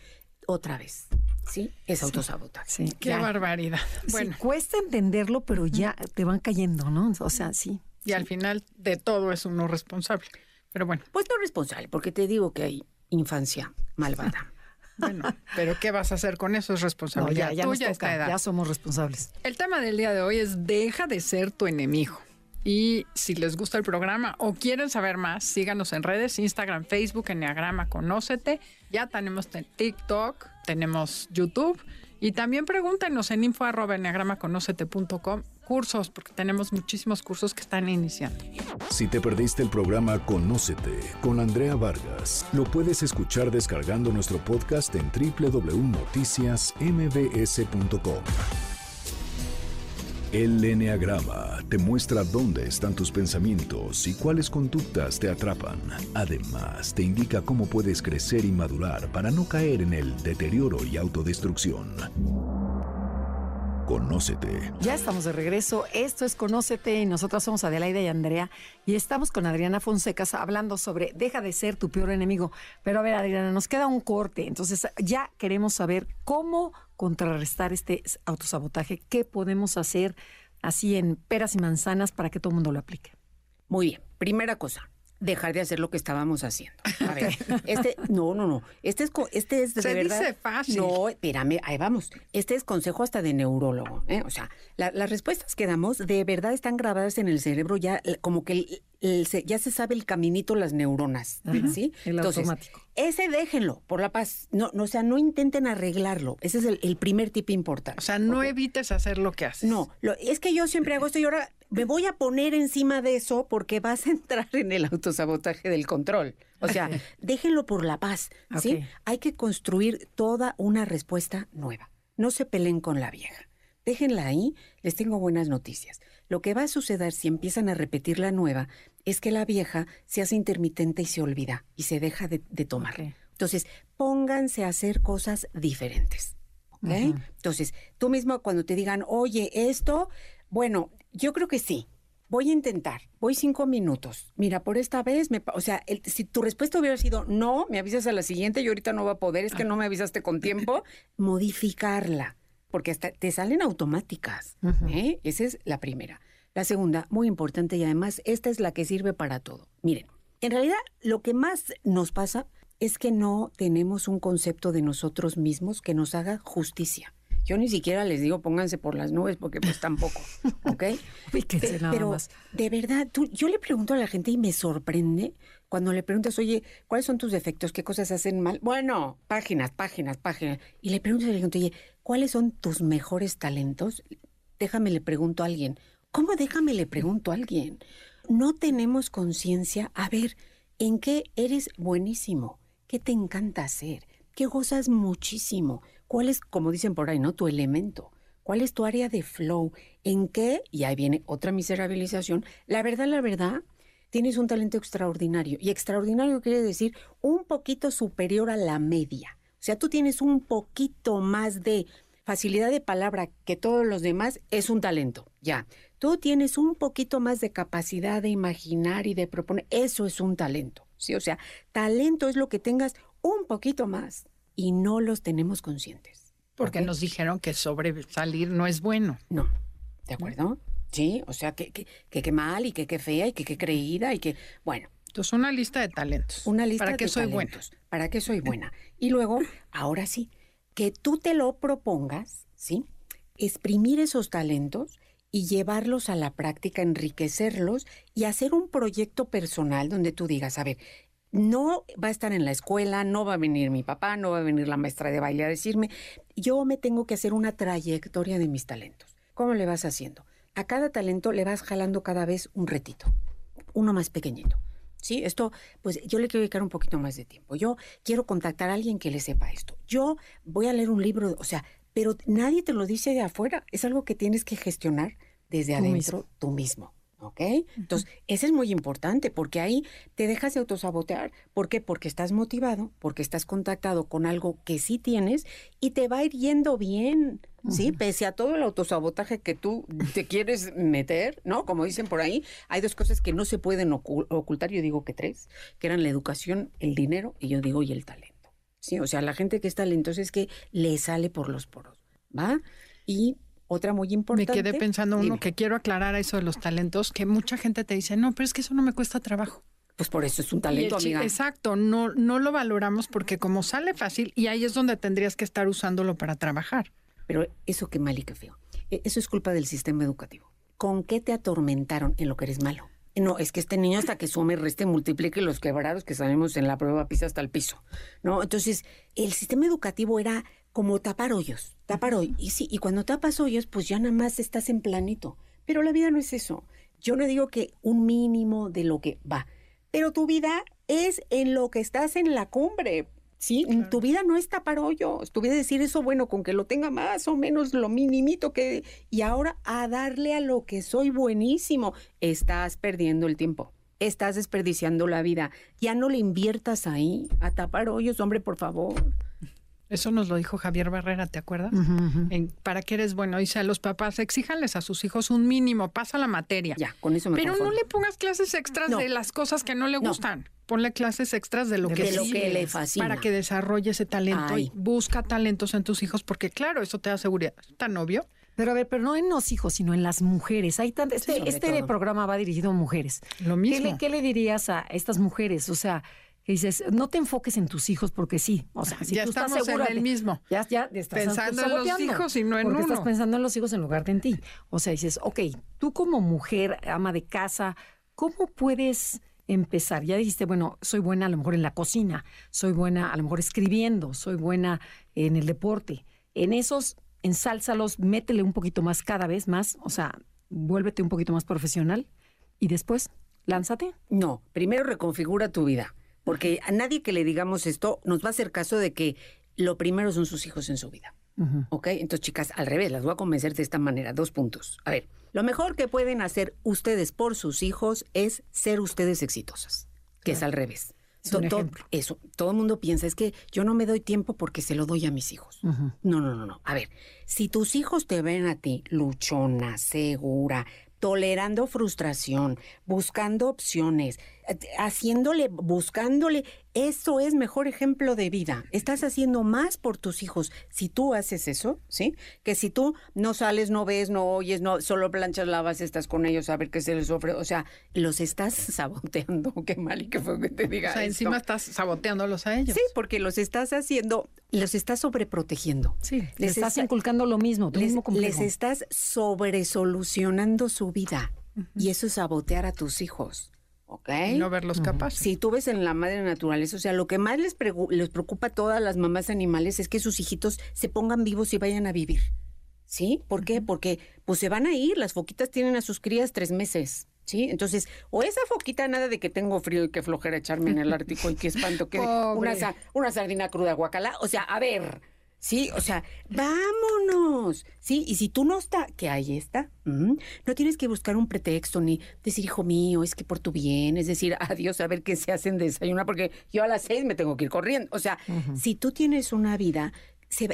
Otra vez. ¿Sí? Es autosabotaje. Sí. Qué barbaridad. Bueno. cuesta entenderlo, pero ya te van cayendo, ¿no? O sea, sí. Y al final de todo es uno responsable. Pero bueno. Pues no responsable, porque te digo que hay infancia malvada. Bueno, pero ¿qué vas a hacer con eso? Es responsabilidad ya, ya Ya somos responsables. El tema del día de hoy es deja de ser tu enemigo. Y si les gusta el programa o quieren saber más, síganos en redes, Instagram, Facebook, Enneagrama Conócete. Ya tenemos TikTok, tenemos YouTube. Y también pregúntenos en info cursos, porque tenemos muchísimos cursos que están iniciando. Si te perdiste el programa Conócete con Andrea Vargas, lo puedes escuchar descargando nuestro podcast en www.noticiasmbs.com. El Enneagrama te muestra dónde están tus pensamientos y cuáles conductas te atrapan. Además, te indica cómo puedes crecer y madurar para no caer en el deterioro y autodestrucción. Conócete. Ya estamos de regreso. Esto es Conócete y nosotros somos Adelaida y Andrea y estamos con Adriana Fonseca hablando sobre deja de ser tu peor enemigo. Pero a ver, Adriana, nos queda un corte. Entonces ya queremos saber cómo contrarrestar este autosabotaje, qué podemos hacer así en peras y manzanas para que todo el mundo lo aplique. Muy bien. Primera cosa, dejar de hacer lo que estábamos haciendo. A ver, este, no, no, no. Este es, este es de Se verdad. Dice fácil. No, espérame, ahí vamos. Este es consejo hasta de neurólogo. ¿eh? O sea, las respuestas que damos de verdad están grabadas en el cerebro ya, como que ya se sabe el caminito, las neuronas. ¿sí? El automático. Ese déjenlo, por la paz. No, no, o sea, no intenten arreglarlo. Ese es el, primer tip importante. O sea, no evites hacer lo que haces. No, lo, es que yo siempre hago esto y ahora me voy a poner encima de eso porque vas a entrar en el autosabotaje del control. O sea, déjenlo por la paz, ¿sí? Hay que construir toda una respuesta nueva. No se peleen con la vieja. Déjenla ahí, les tengo buenas noticias. Lo que va a suceder si empiezan a repetir la nueva es que la vieja se hace intermitente y se olvida y se deja de, tomar. Entonces, pónganse a hacer cosas diferentes. Entonces, tú mismo cuando te digan, oye, esto, bueno, yo creo que sí. Voy a intentar. Voy cinco minutos. Mira, por esta vez, me, o sea, si tu respuesta hubiera sido no, me avisas a la siguiente, yo ahorita no va a poder, es que no me avisaste con tiempo, modificarla, porque hasta te salen automáticas. ¿eh? Esa es la primera. La segunda, muy importante y además esta es la que sirve para todo. Miren, en realidad lo que más nos pasa es que no tenemos un concepto de nosotros mismos que nos haga justicia. Yo ni siquiera les digo pónganse por las nubes porque pues tampoco, ¿ok? Pero de verdad, tú, yo le pregunto a la gente y me sorprende cuando le preguntas, oye, ¿cuáles son tus defectos? ¿Qué cosas hacen mal? Bueno, páginas, páginas, páginas. Y le pregunto a la gente, oye, ¿cuáles son tus mejores talentos? Déjame le pregunto a alguien. ¿Cómo déjame le pregunto a alguien? No tenemos conciencia, a ver, ¿en qué eres buenísimo? ¿Qué te encanta hacer? ¿Qué gozas muchísimo? ¿Cuál es, como dicen por ahí, no? Tu elemento. ¿Cuál es tu área de flow? ¿En qué? Y ahí viene otra miserabilización. La verdad, la verdad, tienes un talento extraordinario. Y extraordinario quiere decir un poquito superior a la media. O sea, tú tienes un poquito más de facilidad de palabra que todos los demás, es un talento. Ya. Tú tienes un poquito más de capacidad de imaginar y de proponer. Eso es un talento. ¿sí? O sea, talento es lo que tengas un poquito más y no los tenemos conscientes. Porque nos dijeron que sobresalir no es bueno. No, ¿de acuerdo? Sí, o sea, que qué mal y que qué fea y que qué creída y que, bueno. Entonces, una lista de talentos. Una lista ¿Para qué soy buena? ¿Para qué soy buena? Y luego, ahora sí, que tú te lo propongas, ¿sí? Exprimir esos talentos y llevarlos a la práctica, enriquecerlos y hacer un proyecto personal donde tú digas, a ver, no va a estar en la escuela, no va a venir mi papá, no va a venir la maestra de baile a decirme, yo me tengo que hacer una trayectoria de mis talentos. ¿Cómo le vas haciendo? A cada talento le vas jalando cada vez un retito, uno más pequeñito. Sí, esto, pues yo le quiero dedicar un poquito más de tiempo. Yo quiero contactar a alguien que le sepa esto. Yo voy a leer un libro, o sea, pero nadie te lo dice de afuera. Es algo que tienes que gestionar desde adentro tú mismo. ¿Ok? Entonces, eso es muy importante porque ahí te dejas de autosabotear. ¿Por qué? Porque estás motivado, porque estás contactado con algo que sí tienes y te va a ir yendo bien. ¿sí? Pese a todo el autosabotaje que tú te quieres meter, ¿no? Como dicen por ahí, hay dos cosas que no se pueden ocultar, yo digo que tres, que eran la educación, el dinero y yo digo y el talento. Sí, o sea, la gente que es talentosa es que le sale por los poros, ¿va? Y otra muy importante. Me quedé pensando uno que quiero aclarar a eso de los talentos, que mucha gente te dice, no, pero es que eso no me cuesta trabajo. Pues por eso es un talento, amiga. Exacto, no, no lo valoramos porque como sale fácil, y ahí es donde tendrías que estar usándolo para trabajar. Pero eso qué mal y qué feo. E, eso es culpa del sistema educativo. ¿Con qué te atormentaron en lo que eres malo? No, es que este niño hasta que sume, reste, multiplique los quebrados que sabemos en la prueba pisa hasta el piso. ¿No? Entonces, el sistema educativo era como tapar hoyos, tapar hoyos. Y sí, y cuando tapas hoyos, pues ya nada más estás en planito. Pero la vida no es eso. Yo no digo que un mínimo de lo que va, pero tu vida es en lo que estás en la cumbre. Sí, tu vida no es tapar hoyos, tu vida es decir eso, bueno, con que lo tenga más o menos lo minimito que... Y ahora a darle a lo que soy buenísimo, estás perdiendo el tiempo, estás desperdiciando la vida, ya no le inviertas ahí a tapar hoyos, hombre, por favor. Eso nos lo dijo Javier Barrera, ¿te acuerdas? ¿Para qué eres bueno? Dice a los papás, exíjanles a sus hijos un mínimo, pasa la materia. Ya, con eso me Pero no le pongas clases extras de las cosas que no le gustan. Ponle clases extras de lo, que, le fascina. Para que desarrolle ese talento y busca talentos en tus hijos, porque claro, eso te da seguridad. ¿Tan obvio? Pero a ver, pero no en los hijos, sino en las mujeres. Hay este, este programa va dirigido a mujeres. Lo mismo. ¿Qué le dirías a estas mujeres? O sea, dices, no te enfoques en tus hijos porque sí. O sea, si ya tú estás estás seguro en el mismo. Ya, ya estás pensando en los hijos y no en porque uno. estás pensando en los hijos en lugar de en ti. O sea, dices, ok, tú como mujer, ama de casa, ¿cómo puedes empezar? Ya dijiste, bueno, soy buena a lo mejor en la cocina, soy buena a lo mejor escribiendo, soy buena en el deporte. En esos, ensálzalos, métele un poquito más cada vez más, o sea, vuélvete un poquito más profesional y después, lánzate. No, primero reconfigura tu vida. Porque a nadie que le digamos esto nos va a hacer caso de que lo primero son sus hijos en su vida. ¿Ok? Entonces, chicas, al revés, las voy a convencer de esta manera. Dos puntos. A ver, lo mejor que pueden hacer ustedes por sus hijos es ser ustedes exitosas, que es al revés. eso, todo el mundo piensa, es que yo no me doy tiempo porque se lo doy a mis hijos. No, no, no, no. A ver, si tus hijos te ven a ti luchona, segura, tolerando frustración, buscando opciones, haciéndole, buscándole eso es mejor ejemplo de vida. Estás haciendo más por tus hijos si tú haces eso, ¿sí? Que si tú no sales, no ves, no oyes, no solo planchas, lavas, estás con ellos a ver qué se les ofrece. O sea, los estás saboteando. Qué mal y qué fue que te diga. O sea, encima estás saboteándolos a ellos. Sí, porque los estás haciendo, los estás sobreprotegiendo. Sí, les estás inculcando lo mismo, les, mismo les estás sobresolucionando su vida. Y eso es sabotear a tus hijos. Y no verlos capaces. Si tú ves en la madre naturaleza, o sea, lo que más les, les preocupa a todas las mamás animales es que sus hijitos se pongan vivos y vayan a vivir. ¿Sí? ¿Por qué? Porque pues se van a ir, las foquitas tienen a sus crías tres meses. ¿Sí? Entonces, o esa foquita, nada de que tengo frío y que flojera echarme en el Ártico y que espanto que una, una sardina cruda guacala. O sea, a ver, Sí, o sea, vámonos. Sí, y si tú no está, que ahí está, no tienes que buscar un pretexto ni decir, hijo mío, es que por tu bien, es decir, adiós, a ver qué se hacen de desayunar, porque yo a las seis me tengo que ir corriendo. O sea, si tú tienes una vida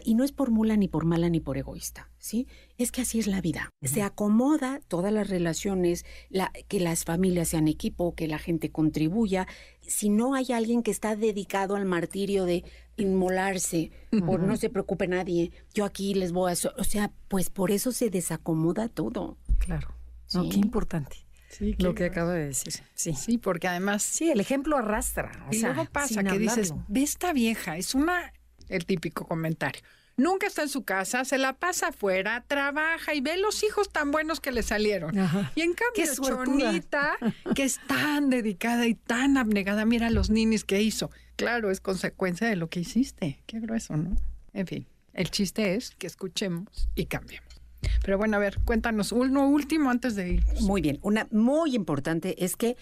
y no es por mula, ni por mala, ni por egoísta, ¿sí? Es que así es la vida. Se acomoda todas las relaciones, la, que las familias sean equipo, que la gente contribuya. Si no hay alguien que está dedicado al martirio de inmolarse, o no se preocupe nadie, yo aquí les voy a... o sea, pues por eso se desacomoda todo. Claro. qué importante. Sí, lo que acabo de decir. Sí. sí, porque además. Sí, el ejemplo arrastra. y luego pasa que dices, ve esta vieja, es una el típico comentario. Nunca está en su casa, se la pasa afuera, trabaja y ve los hijos tan buenos que le salieron. Y en cambio, Chonita, que es tan dedicada y tan abnegada, mira los ninis que hizo. Claro, es consecuencia de lo que hiciste. Qué grueso, ¿no? En fin, el chiste es que escuchemos y cambiemos. Pero bueno, a ver, cuéntanos uno último antes de ir. Muy bien, una muy importante es que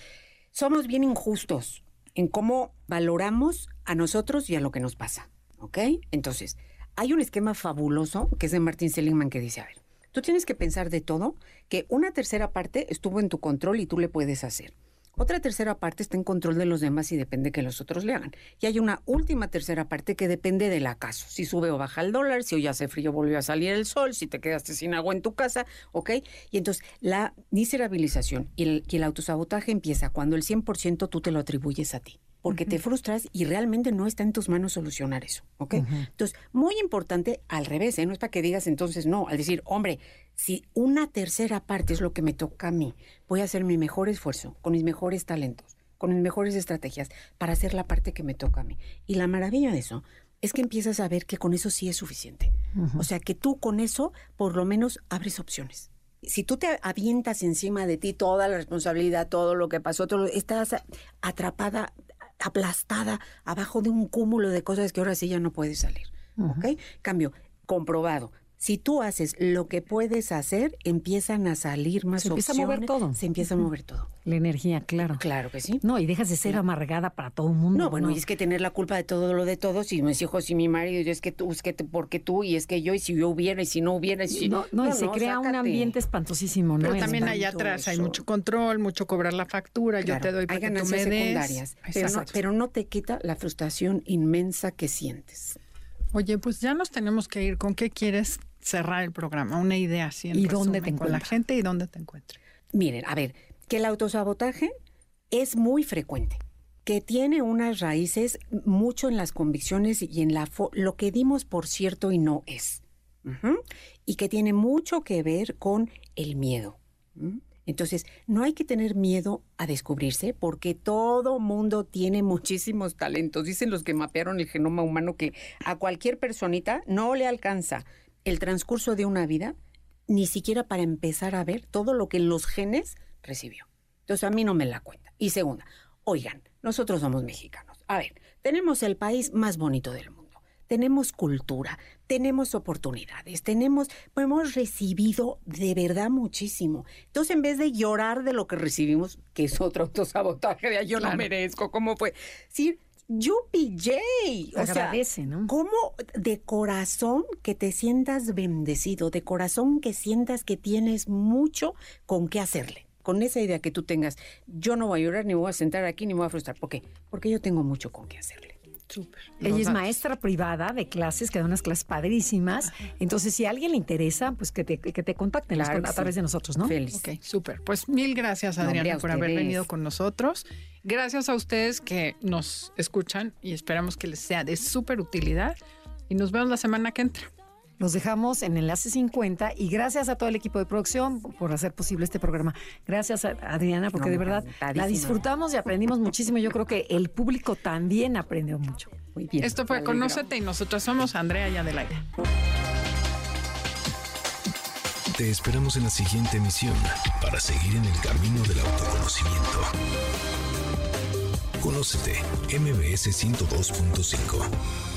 somos bien injustos en cómo valoramos a nosotros y a lo que nos pasa. ¿Ok? Entonces, hay un esquema fabuloso que es de Martin Seligman que dice, a ver, tú tienes que pensar de todo que una tercera parte estuvo en tu control y tú le puedes hacer. Otra tercera parte está en control de los demás y depende que los otros le hagan. Y hay una última tercera parte que depende del acaso. Si sube o baja el dólar, si hoy hace frío volvió a salir el sol, si te quedaste sin agua en tu casa, ¿ok? Y entonces la miserabilización y el, y el autosabotaje empieza cuando el 100% tú te lo atribuyes a ti porque te frustras y realmente no está en tus manos solucionar eso, ¿ok? Entonces, muy importante al revés, ¿eh? No es para que digas entonces no, al decir, hombre, si una tercera parte es lo que me toca a mí, voy a hacer mi mejor esfuerzo, con mis mejores talentos, con mis mejores estrategias, para hacer la parte que me toca a mí. Y la maravilla de eso es que empiezas a ver que con eso sí es suficiente. O sea, que tú con eso por lo menos abres opciones si tú te avientas encima de ti toda la responsabilidad, todo lo que pasó, todo, estás atrapada aplastada abajo de un cúmulo de cosas que ahora sí ya no puedes salir. ¿Ok? Cambio, comprobado. Si tú haces lo que puedes hacer, empiezan a salir más Se empieza a mover todo. Se empieza a mover todo. La energía, claro. Claro que sí. No, y dejas de ser amargada para todo el mundo. No, bueno, y es que tener la culpa de todo lo de todos, y mis hijos y mi marido, y es que tú, es que porque tú, y es que yo, y si yo hubiera, y si no hubiera, y si... No, no, y se crea un ambiente espantosísimo, ¿no? Pero también allá atrás hay mucho control, mucho cobrar la factura, yo te doy para que tú me secundarias, pero no, pero no te quita la frustración inmensa que sientes. Oye, pues ya nos tenemos que ir. ¿Con qué quieres cerrar el programa, una idea así. ¿Y dónde te con la gente y dónde te encuentras? Miren, a ver, que el autosabotaje es muy frecuente, que tiene unas raíces mucho en las convicciones y en la lo que dimos por cierto y no es. Y que tiene mucho que ver con el miedo. Entonces, no hay que tener miedo a descubrirse porque todo mundo tiene muchísimos talentos. Dicen los que mapearon el genoma humano que a cualquier personita no le alcanza el transcurso de una vida, ni siquiera para empezar a ver todo lo que los genes recibió. Entonces a mí no me la cuenta. Y segunda, oigan, nosotros somos mexicanos. A ver, tenemos el país más bonito del mundo. Tenemos cultura, tenemos oportunidades, tenemos, hemos recibido de verdad muchísimo. Entonces, en vez de llorar de lo que recibimos, que es otro autosabotaje de yo no merezco, ¿cómo fue? Sí, Yupi J. O Agradece, ¿no? ¿Cómo de corazón que te sientas bendecido, de corazón que sientas que tienes mucho con qué hacerle? Con esa idea que tú tengas, yo no voy a llorar, ni voy a sentar aquí, ni me voy a frustrar. ¿Por qué? Porque yo tengo mucho con qué hacerle. Súper. Ella es maestra privada de clases, que da unas clases padrísimas. Entonces, si a alguien le interesa, pues que te, que te contacten a través de nosotros, ¿no? Feliz. Ok, súper. Pues mil gracias, Adriana, por haber venido con nosotros. Gracias a ustedes que nos escuchan y esperamos que les sea de súper utilidad. Y nos vemos la semana que entra. Los dejamos en Enlace 50 y gracias a todo el equipo de producción por hacer posible este programa. Gracias a Adriana, porque de verdad la disfrutamos y aprendimos muchísimo. Yo creo que el público también aprendió mucho. Muy bien. Esto fue Conócete y nosotros somos Andrea y Adelaida. Te esperamos en la siguiente emisión para seguir en el camino del autoconocimiento. Conócete, MBS 102.5.